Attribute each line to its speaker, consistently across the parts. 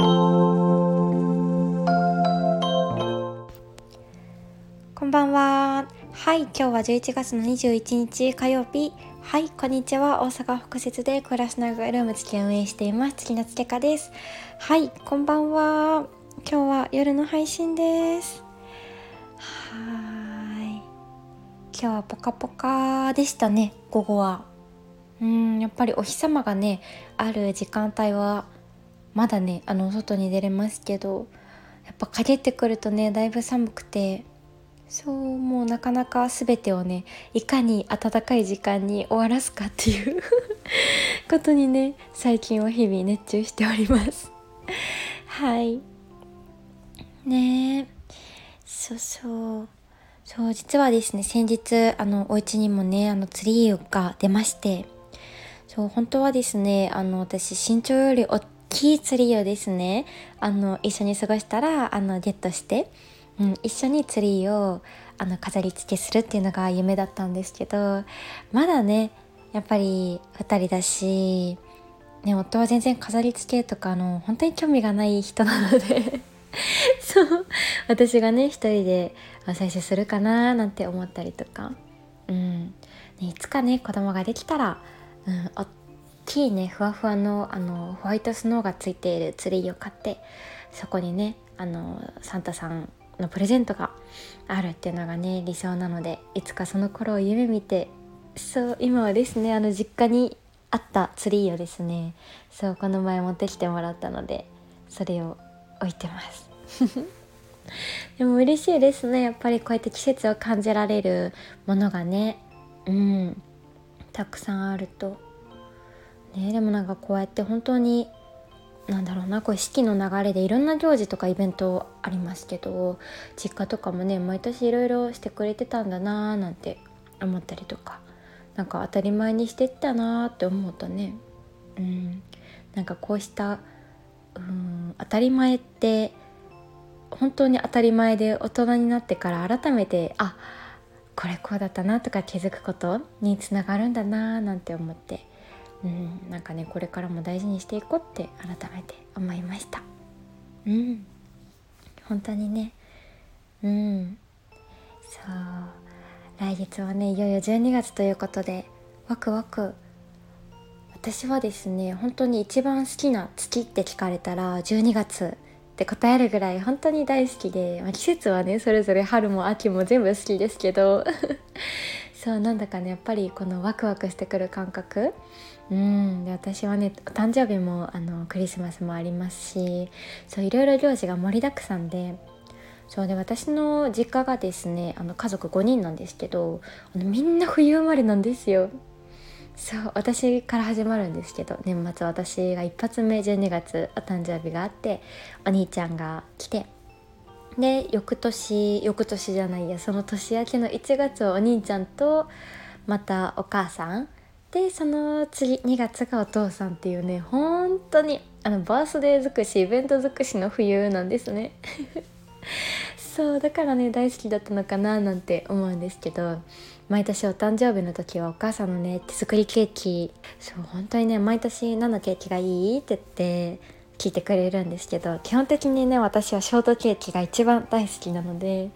Speaker 1: こんばんは。はい、今日は11月の21日火曜日。はい、こんにちは。大阪北節で暮らしながらルーム付き運営しています。月夏つけかです。はい、こんばんは。今日は夜の配信です。はい。今日はポカポカでしたね、午後は。うん、やっぱりお日様がね、ある時間帯は、まだね、あの、外に出れますけど、やっぱ陰ってくるとね、だいぶ寒くて、そうもうなかなか全てをねいかに暖かい時間に終わらすかっていう ことにね最近は日々熱中しております。はい。ねえ。そうそう。そう実はですね先日あのお家にもねあのツリーが出ましてそう本当はですねあの私身長より大きいツリーをですねあの一緒に過ごしたらあのゲットしてうん、一緒にツリーをあの飾り付けするっていうのが夢だったんですけどまだねやっぱり2人だし、ね、夫は全然飾り付けとかの本当に興味がない人なので そう私がね一人で最初するかななんて思ったりとか、うん。ね、いつかね子供ができたら、うん、大きいねふわふわのあのホワイトスノーがついているツリーを買ってそこにねあのサンタさんのプレゼントがあるっていうのがね理想なのでいつかその頃を夢見てそう今はですねあの実家にあったツリーをですねそうこの前持ってきてもらったのでそれを置いてます。でも嬉しいですねやっぱりこうやって季節を感じられるものがねうんたくさんあると。ねでもなんかこうやって本当になんだろうなこう四季の流れでいろんな行事とかイベントありますけど実家とかもね毎年いろいろしてくれてたんだなーなんて思ったりとかなんか当たり前にしてったなーって思うとねうんなんかこうしたうん当たり前って本当に当たり前で大人になってから改めてあこれこうだったなとか気づくことにつながるんだなーなんて思って。うん、なんかねこれからも大事にしていこうって改めて思いました。うん。本当にね。うん。そう。来月はねいよいよ12月ということでワクワク。私はですね本当に一番好きな月って聞かれたら12月って答えるぐらい本当に大好きで、まあ、季節はねそれぞれ春も秋も全部好きですけど。そうなんだかねやっぱりこのワクワクしてくる感覚。うん。で私はねお誕生日もあのクリスマスもありますしそういろいろ行事が盛りだくさんで。そうで私の実家がですねあの家族5人なんですけどあのみんな冬生まれなんですよ。そう私から始まるんですけど年末私が一発目12月お誕生日があってお兄ちゃんが来てで翌年翌年じゃないやその年明けの1月はお兄ちゃんとまたお母さんでその次2月がお父さんっていうね本当にあのバースデー尽くしイベント尽くしの冬なんですね。そうだからね大好きだったのかななんて思うんですけど毎年お誕生日の時はお母さんのね手作りケーキ。そう本当にね毎年何のケーキがいいって言って聞いてくれるんですけど基本的にね私はショートケーキが一番大好きなので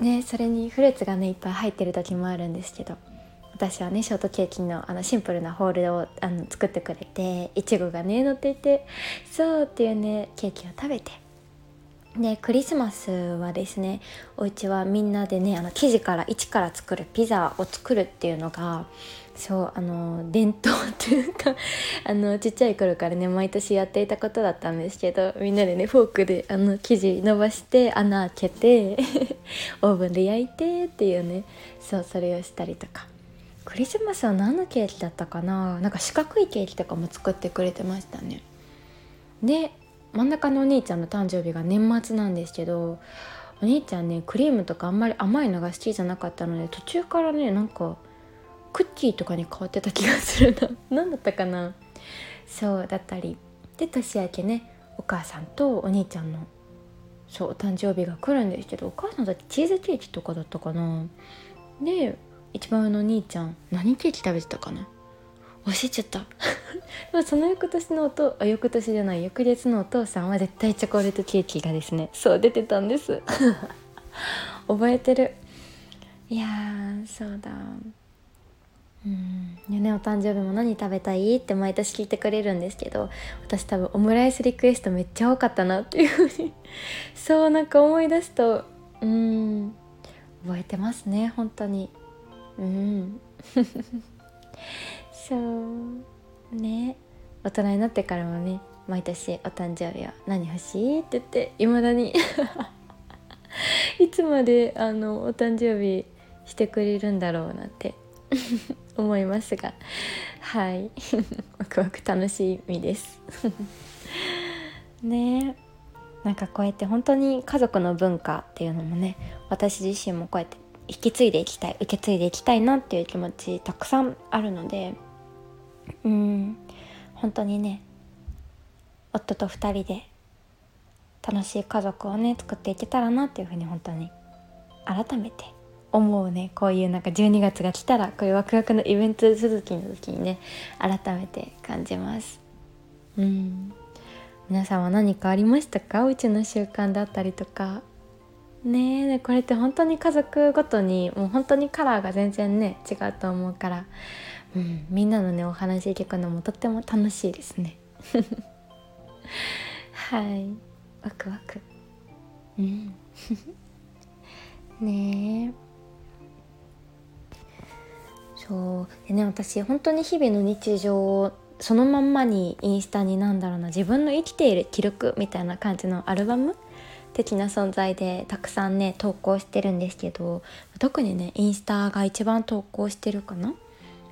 Speaker 1: ねそれにフルーツがねいっぱい入ってる時もあるんですけど私はねショートケーキのあのシンプルなホールをあの作ってくれていちごがね乗っていてそうっていうねケーキを食べてでクリスマスはですねお家はみんなでねあの生地から一から作るピザを作るっていうのがそうあの伝統っていうか あのちっちゃい頃からね毎年やっていたことだったんですけどみんなでねフォークであの生地伸ばして穴開けて オーブンで焼いてっていうねそうそれをしたりとか。クリスマスは何のケーキだったかな？なんか四角いケーキとかも作ってくれてましたね。で真ん中のお兄ちゃんの誕生日が年末なんですけどお兄ちゃんねクリームとかあんまり甘いのが好きじゃなかったので途中からねなんかクッキーとかに変わってた気がするな。何だったかな？そうだったり。で年明けねお母さんとお兄ちゃんのそうお誕生日が来るんですけどお母さんだってチーズケーキとかだったかな？で一番上のお兄ちゃん何ケーキ食べてたかな？教えちゃった。でもその翌年のおとあ翌年じゃない翌月のお父さんは絶対チョコレートケーキがですねそう出てたんです。覚えてる。いやそうだ。うん。ねお誕生日も何食べたいって毎年聞いてくれるんですけど私多分オムライスリクエストめっちゃ多かったなっていうふうに そうなんか思い出すとうん覚えてますね本当に。うん。そうね。大人になってからもね毎年お誕生日は何欲しいって言っていまだに。いつまであのお誕生日してくれるんだろうなんて。思いますが。はい。ワクワク楽しみです。ね。なんかこうやって本当に家族の文化っていうのもね私自身もこうやって引き継いでいきたい受け継いでいきたいなっていう気持ちたくさんあるのでうん。本当にね夫と2人で楽しい家族をね作っていけたらなっていうふうに本当に改めて思うね。こういうなんか12月が来たらこういうワクワクのイベント続きの時にね改めて感じます。うん。皆さんは何かありましたか？うちの習慣だったりとか。ねえこれって本当に家族ごとにもう本当にカラーが全然ね違うと思うから、うん、みんなのねお話聞くのもとっても楽しいですね。はい。ワクワク。うん。ねえ。そう。でね私本当に日々の日常をそのまんまにインスタになんだろうな自分の生きている記録みたいな感じのアルバム的な存在でたくさんね投稿してるんですけど特にねインスタが一番投稿してるかな？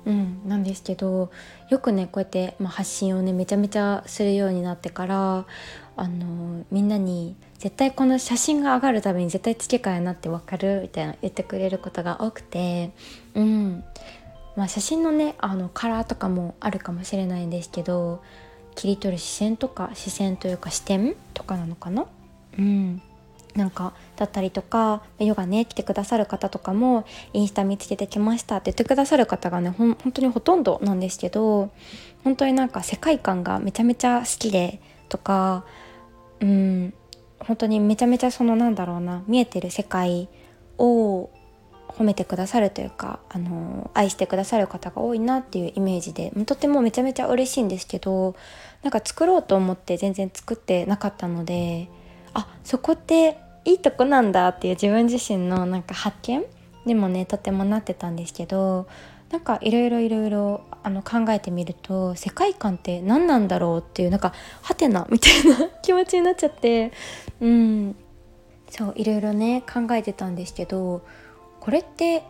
Speaker 1: うん、なんですけどよくねこうやって、まあ、発信をねめちゃめちゃするようになってからあのみんなに絶対この写真が上がるたびに絶対付け替えなって分かるみたいな言ってくれることが多くてうん。まあ写真のねあのカラーとかもあるかもしれないんですけど切り取る視線とか視線というか視点とかなのかな？うん。なんかだったりとかヨガね来てくださる方とかもインスタ見つけてきましたって言ってくださる方がねほん本当にほとんどなんですけど本当になんか世界観がめちゃめちゃ好きでとかうん。本当にめちゃめちゃそのなんだろうな見えてる世界を褒めてくださるというか、あの愛してくださる方が多いなっていうイメージでとてもめちゃめちゃ嬉しいんですけどなんか作ろうと思って全然作ってなかったのであそこっていいとこなんだっていう自分自身のなんか発見にもねとてもなってたんですけどなんかいろいろいろいろ考えてみると世界観って何なんだろうっていうなんかハテナみたいな 気持ちになっちゃってうん。そういろいろね考えてたんですけどこれって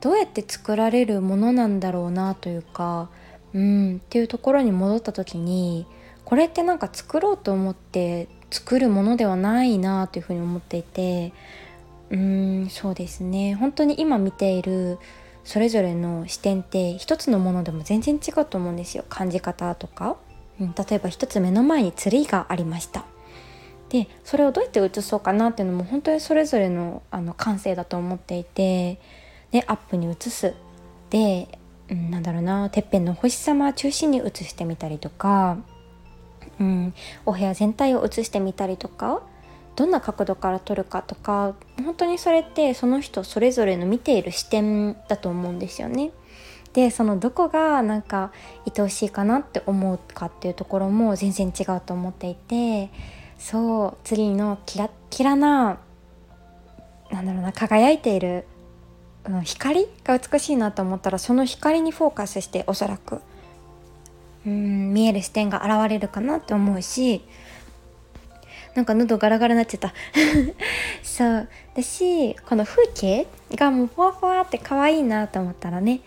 Speaker 1: どうやって作られるものなんだろうなというかうんっていうところに戻った時にこれってなんか作ろうと思って作るものではないなというふうに思っていてうんそうですね。本当に今見ているそれぞれの視点って一つのものでも全然違うと思うんですよ。感じ方とか、うん、例えば一つ目の前にツリーがありました。でそれをどうやって写そうかなっていうのも本当にそれぞれのあの感性だと思っていてでアップに写すで、うん、なんだろうなてっぺんの星様中心に写してみたりとか、うん、お部屋全体を写してみたりとかどんな角度から撮るかとか本当にそれってその人それぞれの見ている視点だと思うんですよね。でそのどこがなんか愛おしいかなって思うかっていうところも全然違うと思っていてそう次のキラッキラななんだろうな輝いている、うん、光が美しいなと思ったらその光にフォーカスしておそらくうん見える視点が現れるかなって思うしなんか喉ガラガラになっちゃった。そう。だしこの風景がもうふわふわって可愛いなと思ったらね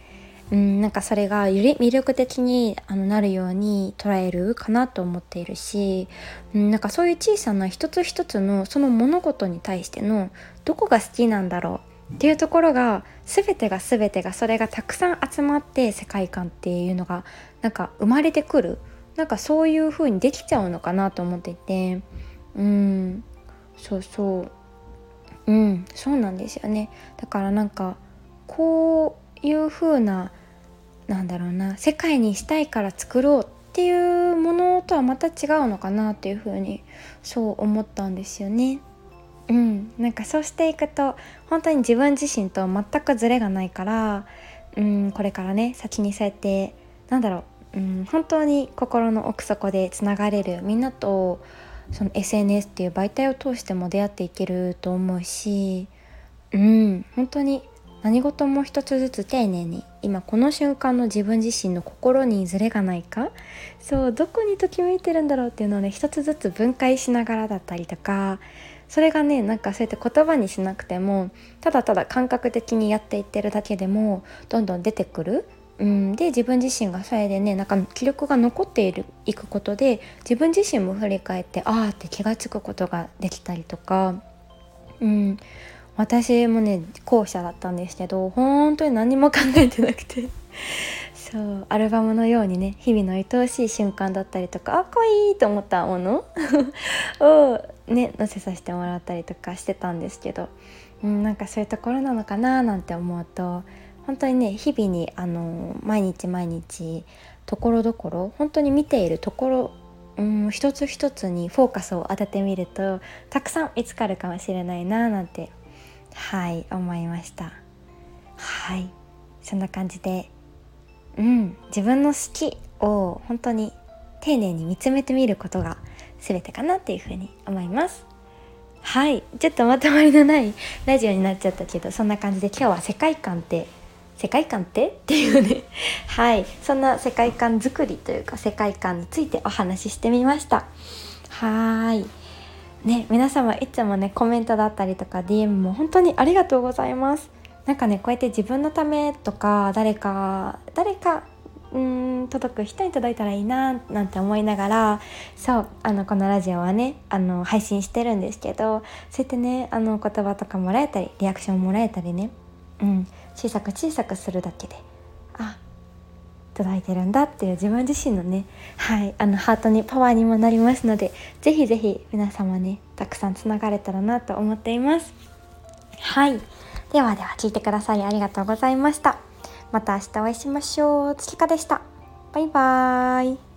Speaker 1: うん、なんかそれがより魅力的にあのなるように捉えるかなと思っているし、うん、なんかそういう小さな一つ一つのその物事に対してのどこが好きなんだろうっていうところが全てが全てがそれがたくさん集まって世界観っていうのがなんか生まれてくるなんかそういう風にできちゃうのかなと思っていてうんそうそううんそうなんですよね。だからなんかこういう風ななんだろうな世界にしたいから作ろうっていうものとはまた違うのかなっていうふうにそう思ったんですよね。うん、なんかそうしていくと本当に自分自身と全くズレがないから、うん、これからね先にそうやってなんだろう、うん、本当に心の奥底でつながれるみんなとその SNS っていう媒体を通しても出会っていけると思うし、うん、本当に何事も一つずつ丁寧に今この瞬間の自分自身の心にズレがないか？そうどこにときめいてるんだろうっていうのをね一つずつ分解しながらだったりとかそれがねなんかそうやって言葉にしなくてもただただ感覚的にやっていってるだけでもどんどん出てくる。うん、で自分自身がそれでねなんか記録が残っているいくことで自分自身も振り返ってああって気が付くことができたりとか、うん、私もね後者だったんですけど本当に何も考えてなくて。そうアルバムのようにね日々の愛おしい瞬間だったりとかあかわいいと思ったもの？をね載せさせてもらったりとかしてたんですけど、うん、なんかそういうところなのかななんて思うと本当にね日々にあの毎日毎日ところどころ本当に見ているところうん一つ一つにフォーカスを当ててみるとたくさん見つかるかもしれないななんてはい思いました。はいそんな感じでうん自分の好きを本当に丁寧に見つめてみることが全てかなっていうふうに思います。はいちょっとまとまりのないラジオになっちゃったけどそんな感じで今日は世界観って世界観って？っていうね。はいそんな世界観作りというか世界観についてお話ししてみました。はい。ね皆様いつもねコメントだったりとか DM も本当にありがとうございます。なんかねこうやって自分のためとか誰か誰かうん届く人に届いたらいいななんて思いながらそうあのこのラジオはねあの配信してるんですけどそうやってねあの言葉とかもらえたりリアクションもらえたりね、うん、小さく小さくするだけで届いてるんだっていう自分自身のねはいあのハートにパワーにもなりますので是非是非皆様ねたくさんつながれたらなと思っています。はい。ではでは聞いてくださりありがとうございました。また明日お会いしましょう。月花でした。バイバーイ。